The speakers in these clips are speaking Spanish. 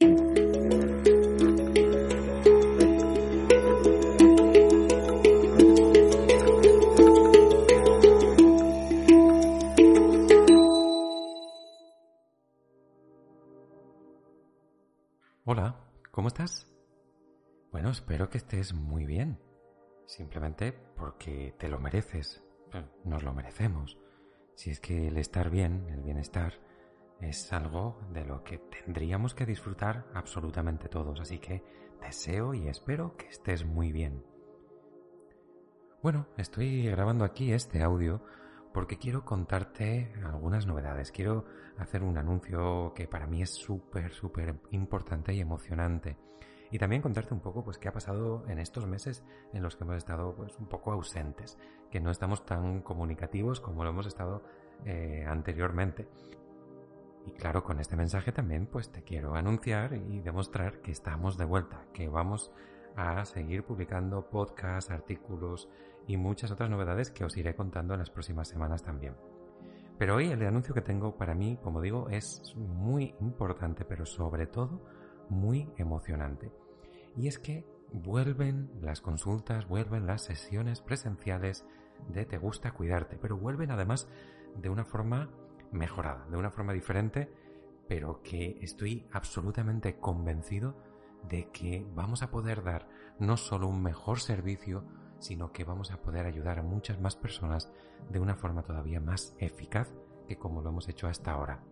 Hola, ¿cómo estás? Bueno, espero que estés muy bien. Simplemente porque te lo mereces. Nos lo merecemos. Si es que el estar bien, el bienestar, es algo de lo que tendríamos que disfrutar absolutamente todos. Así que deseo y espero que estés muy bien. Bueno, estoy grabando aquí este audio porque quiero contarte algunas novedades. Quiero hacer un anuncio que para mí es súper, súper importante y emocionante. Y también contarte un poco pues qué ha pasado en estos meses en los que hemos estado pues un poco ausentes, que no estamos tan comunicativos como lo hemos estado eh, anteriormente. Y claro, con este mensaje también pues te quiero anunciar y demostrar que estamos de vuelta, que vamos a seguir publicando podcasts, artículos y muchas otras novedades que os iré contando en las próximas semanas también. Pero hoy el anuncio que tengo para mí, como digo, es muy importante, pero sobre todo muy emocionante. Y es que vuelven las consultas, vuelven las sesiones presenciales de Te gusta cuidarte, pero vuelven además de una forma mejorada, de una forma diferente, pero que estoy absolutamente convencido de que vamos a poder dar no solo un mejor servicio, sino que vamos a poder ayudar a muchas más personas de una forma todavía más eficaz que como lo hemos hecho hasta ahora.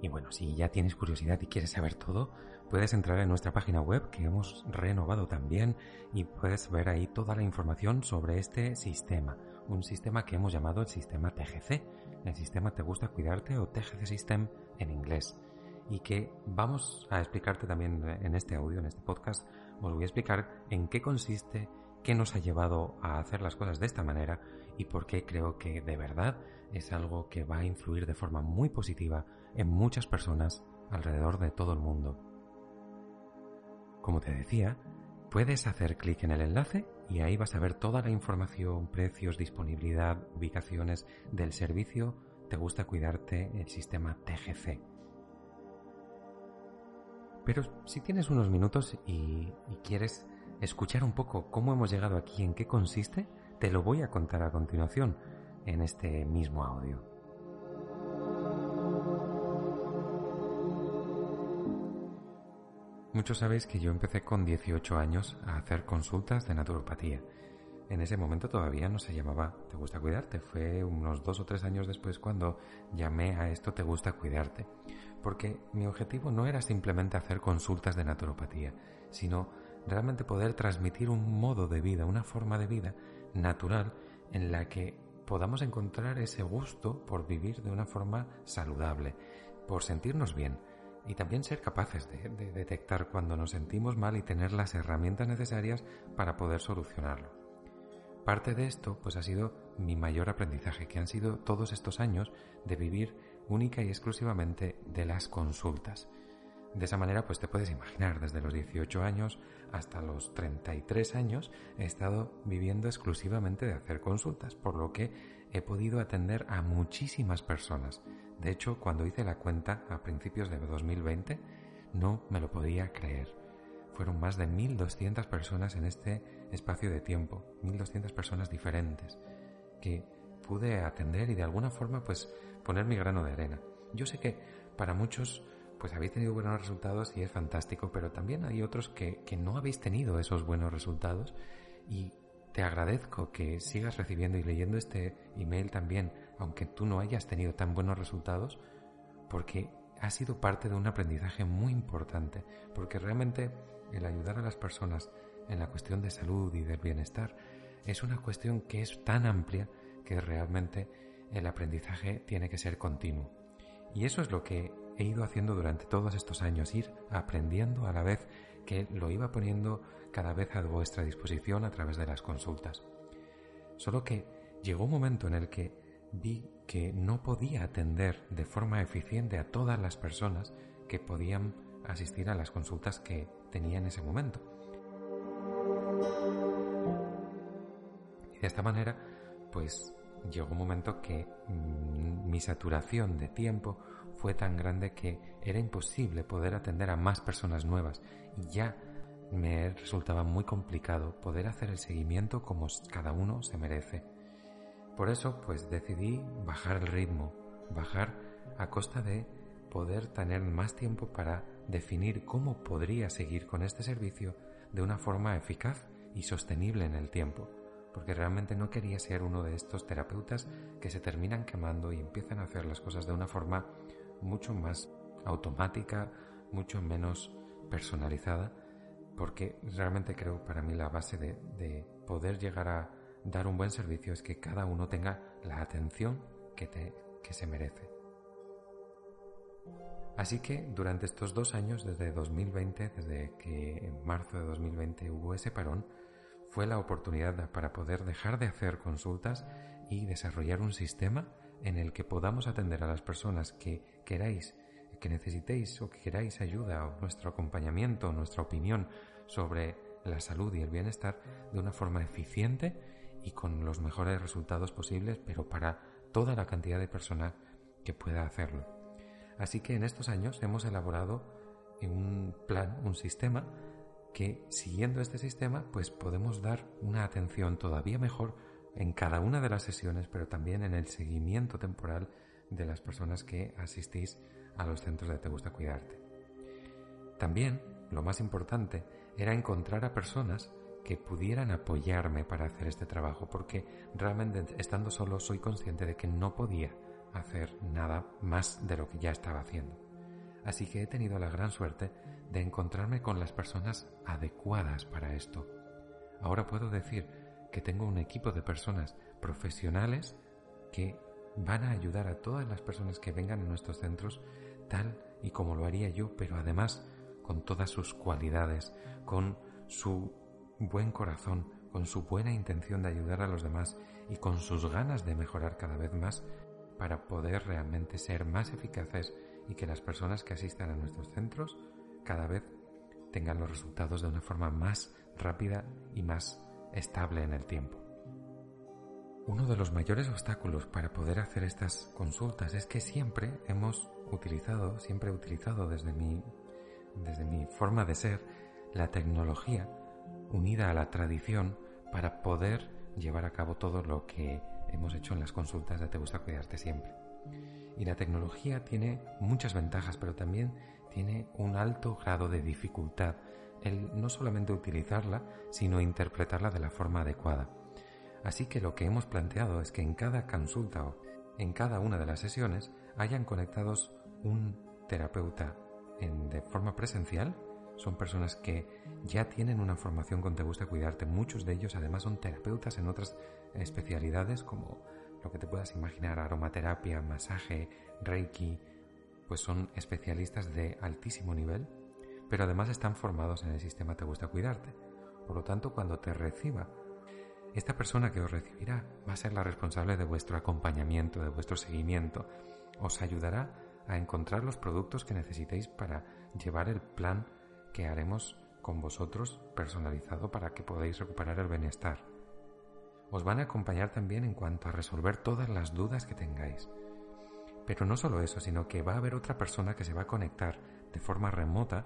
Y bueno, si ya tienes curiosidad y quieres saber todo, puedes entrar en nuestra página web que hemos renovado también y puedes ver ahí toda la información sobre este sistema, un sistema que hemos llamado el sistema TGC, el sistema Te gusta cuidarte o TGC System en inglés, y que vamos a explicarte también en este audio, en este podcast, os voy a explicar en qué consiste, qué nos ha llevado a hacer las cosas de esta manera y por qué creo que de verdad es algo que va a influir de forma muy positiva en muchas personas alrededor de todo el mundo. Como te decía, puedes hacer clic en el enlace y ahí vas a ver toda la información, precios, disponibilidad, ubicaciones del servicio Te gusta cuidarte el sistema TGC. Pero si tienes unos minutos y, y quieres escuchar un poco cómo hemos llegado aquí, en qué consiste, te lo voy a contar a continuación en este mismo audio. Muchos sabéis que yo empecé con 18 años a hacer consultas de naturopatía. En ese momento todavía no se llamaba Te gusta cuidarte, fue unos dos o tres años después cuando llamé a esto Te gusta cuidarte, porque mi objetivo no era simplemente hacer consultas de naturopatía, sino realmente poder transmitir un modo de vida, una forma de vida natural en la que podamos encontrar ese gusto por vivir de una forma saludable, por sentirnos bien y también ser capaces de, detectar cuando nos sentimos mal y tener las herramientas necesarias para poder solucionarlo. Parte de esto pues ha sido mi mayor aprendizaje, que han sido todos estos años de vivir única y exclusivamente de las consultas. De esa manera, pues te puedes imaginar, desde los 18 años hasta los 33 años he estado viviendo exclusivamente de hacer consultas, por lo que he podido atender a muchísimas personas. De hecho, cuando hice la cuenta a principios de 2020, no me lo podía creer. Fueron más de 1.200 personas en este espacio de tiempo, 1.200 personas diferentes, que pude atender y de alguna forma pues poner mi grano de arena. Yo sé que para muchos pues habéis tenido buenos resultados y es fantástico, pero también hay otros que, que no habéis tenido esos buenos resultados y te agradezco que sigas recibiendo y leyendo este email también, aunque tú no hayas tenido tan buenos resultados, porque ha sido parte de un aprendizaje muy importante, porque realmente el ayudar a las personas en la cuestión de salud y del bienestar es una cuestión que es tan amplia que realmente el aprendizaje tiene que ser continuo. Y eso es lo que he ido haciendo durante todos estos años, ir aprendiendo a la vez que lo iba poniendo cada vez a vuestra disposición a través de las consultas. Solo que llegó un momento en el que vi que no podía atender de forma eficiente a todas las personas que podían asistir a las consultas que tenía en ese momento. De esta manera, pues llegó un momento que mm, mi saturación de tiempo fue tan grande que era imposible poder atender a más personas nuevas y ya me resultaba muy complicado poder hacer el seguimiento como cada uno se merece. Por eso pues decidí bajar el ritmo, bajar a costa de poder tener más tiempo para definir cómo podría seguir con este servicio de una forma eficaz y sostenible en el tiempo, porque realmente no quería ser uno de estos terapeutas que se terminan quemando y empiezan a hacer las cosas de una forma mucho más automática, mucho menos personalizada, porque realmente creo para mí la base de, poder llegar a dar un buen servicio es que cada uno tenga la atención que, te, que se merece. Así que durante estos dos años, desde 2020, desde que en marzo de 2020 hubo ese parón, fue la oportunidad para poder dejar de hacer consultas y desarrollar un sistema en el que podamos atender a las personas que queráis, que necesitéis o que queráis ayuda o nuestro acompañamiento, nuestra opinión sobre la salud y el bienestar de una forma eficiente y con los mejores resultados posibles, pero para toda la cantidad de personas que pueda hacerlo. Así que en estos años hemos elaborado un plan, un sistema que siguiendo este sistema pues podemos dar una atención todavía mejor en cada una de las sesiones, pero también en el seguimiento temporal de las personas que asistís a los centros de Te Gusta Cuidarte. También, lo más importante, era encontrar a personas que pudieran apoyarme para hacer este trabajo, porque realmente estando solo soy consciente de que no podía hacer nada más de lo que ya estaba haciendo. Así que he tenido la gran suerte de encontrarme con las personas adecuadas para esto. Ahora puedo decir que tengo un equipo de personas profesionales que van a ayudar a todas las personas que vengan a nuestros centros tal y como lo haría yo, pero además con todas sus cualidades, con su buen corazón, con su buena intención de ayudar a los demás y con sus ganas de mejorar cada vez más para poder realmente ser más eficaces y que las personas que asistan a nuestros centros cada vez tengan los resultados de una forma más rápida y más estable en el tiempo. Uno de los mayores obstáculos para poder hacer estas consultas es que siempre hemos utilizado, siempre he utilizado desde mi, desde mi forma de ser, la tecnología unida a la tradición para poder llevar a cabo todo lo que hemos hecho en las consultas de Te gusta cuidarte siempre. Y la tecnología tiene muchas ventajas, pero también tiene un alto grado de dificultad el no solamente utilizarla, sino interpretarla de la forma adecuada. Así que lo que hemos planteado es que en cada consulta o en cada una de las sesiones hayan conectados un terapeuta en, de forma presencial. Son personas que ya tienen una formación con Te Gusta Cuidarte. Muchos de ellos además son terapeutas en otras especialidades como lo que te puedas imaginar, aromaterapia, masaje, reiki, pues son especialistas de altísimo nivel pero además están formados en el sistema Te gusta cuidarte. Por lo tanto, cuando te reciba, esta persona que os recibirá va a ser la responsable de vuestro acompañamiento, de vuestro seguimiento. Os ayudará a encontrar los productos que necesitéis para llevar el plan que haremos con vosotros personalizado para que podáis recuperar el bienestar. Os van a acompañar también en cuanto a resolver todas las dudas que tengáis. Pero no solo eso, sino que va a haber otra persona que se va a conectar de forma remota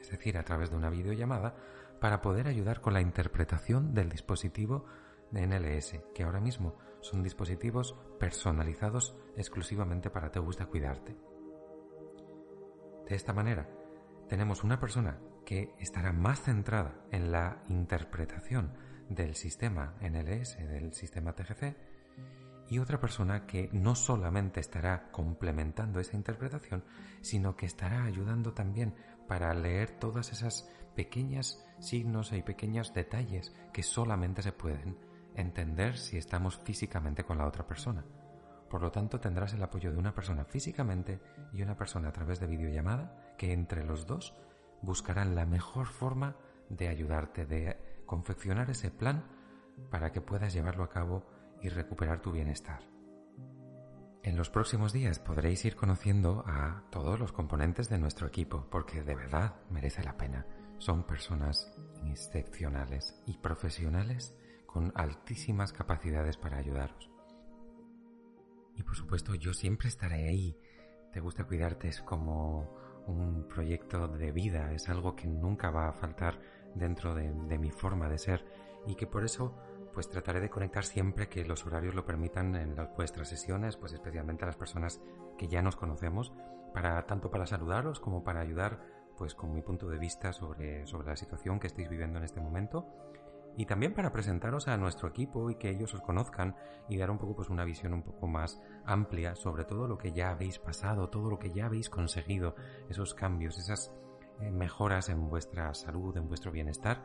es decir, a través de una videollamada, para poder ayudar con la interpretación del dispositivo de NLS, que ahora mismo son dispositivos personalizados exclusivamente para Te Gusta Cuidarte. De esta manera, tenemos una persona que estará más centrada en la interpretación del sistema NLS, del sistema TGC, y otra persona que no solamente estará complementando esa interpretación, sino que estará ayudando también para leer todas esas pequeñas signos y pequeños detalles que solamente se pueden entender si estamos físicamente con la otra persona. Por lo tanto, tendrás el apoyo de una persona físicamente y una persona a través de videollamada que entre los dos buscarán la mejor forma de ayudarte, de confeccionar ese plan para que puedas llevarlo a cabo y recuperar tu bienestar. En los próximos días podréis ir conociendo a todos los componentes de nuestro equipo, porque de verdad merece la pena. Son personas excepcionales y profesionales con altísimas capacidades para ayudaros. Y por supuesto yo siempre estaré ahí. Te gusta cuidarte es como un proyecto de vida, es algo que nunca va a faltar dentro de, mi forma de ser y que por eso pues trataré de conectar siempre que los horarios lo permitan en las, vuestras sesiones, pues especialmente a las personas que ya nos conocemos, para tanto para saludaros como para ayudar pues con mi punto de vista sobre, sobre la situación que estáis viviendo en este momento y también para presentaros a nuestro equipo y que ellos os conozcan y dar un poco pues una visión un poco más amplia sobre todo lo que ya habéis pasado, todo lo que ya habéis conseguido, esos cambios, esas eh, mejoras en vuestra salud, en vuestro bienestar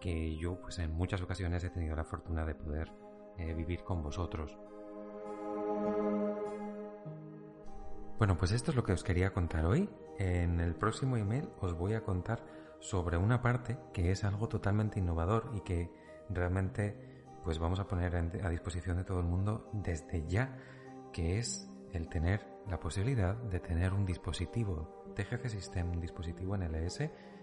que yo pues en muchas ocasiones he tenido la fortuna de poder eh, vivir con vosotros. Bueno, pues esto es lo que os quería contar hoy. En el próximo email os voy a contar sobre una parte que es algo totalmente innovador y que realmente pues vamos a poner a disposición de todo el mundo desde ya, que es el tener la posibilidad de tener un dispositivo TGC System, un dispositivo NLS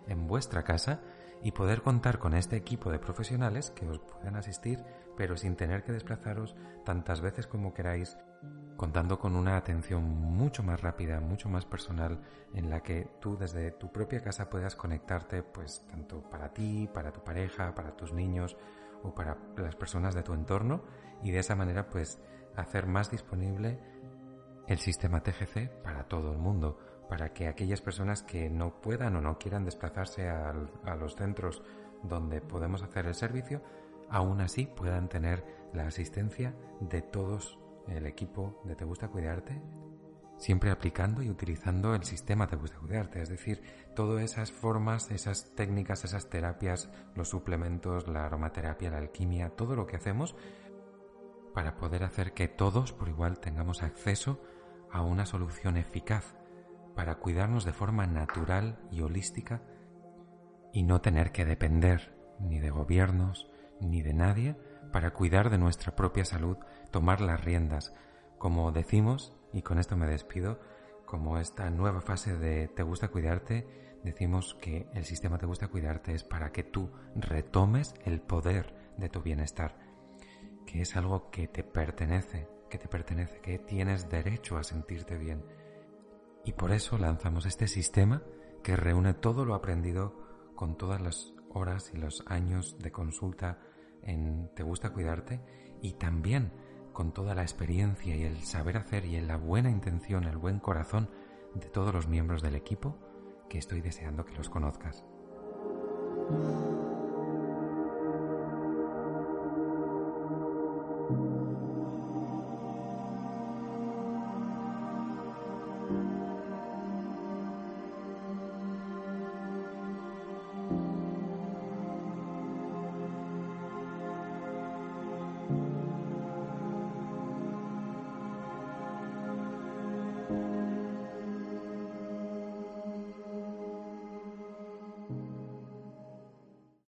en vuestra casa y poder contar con este equipo de profesionales que os puedan asistir, pero sin tener que desplazaros tantas veces como queráis, contando con una atención mucho más rápida, mucho más personal, en la que tú desde tu propia casa puedas conectarte, pues tanto para ti, para tu pareja, para tus niños o para las personas de tu entorno, y de esa manera pues hacer más disponible el sistema TGC para todo el mundo para que aquellas personas que no puedan o no quieran desplazarse a, los centros donde podemos hacer el servicio, aún así puedan tener la asistencia de todos el equipo de Te Gusta Cuidarte, siempre aplicando y utilizando el sistema Te Gusta Cuidarte, es decir, todas esas formas, esas técnicas, esas terapias, los suplementos, la aromaterapia, la alquimia, todo lo que hacemos para poder hacer que todos por igual tengamos acceso a una solución eficaz para cuidarnos de forma natural y holística y no tener que depender ni de gobiernos ni de nadie para cuidar de nuestra propia salud, tomar las riendas, como decimos, y con esto me despido, como esta nueva fase de Te gusta cuidarte, decimos que el sistema Te gusta cuidarte es para que tú retomes el poder de tu bienestar, que es algo que te pertenece, que te pertenece, que tienes derecho a sentirte bien. Y por eso lanzamos este sistema que reúne todo lo aprendido con todas las horas y los años de consulta en Te gusta cuidarte y también con toda la experiencia y el saber hacer y en la buena intención, el buen corazón de todos los miembros del equipo que estoy deseando que los conozcas.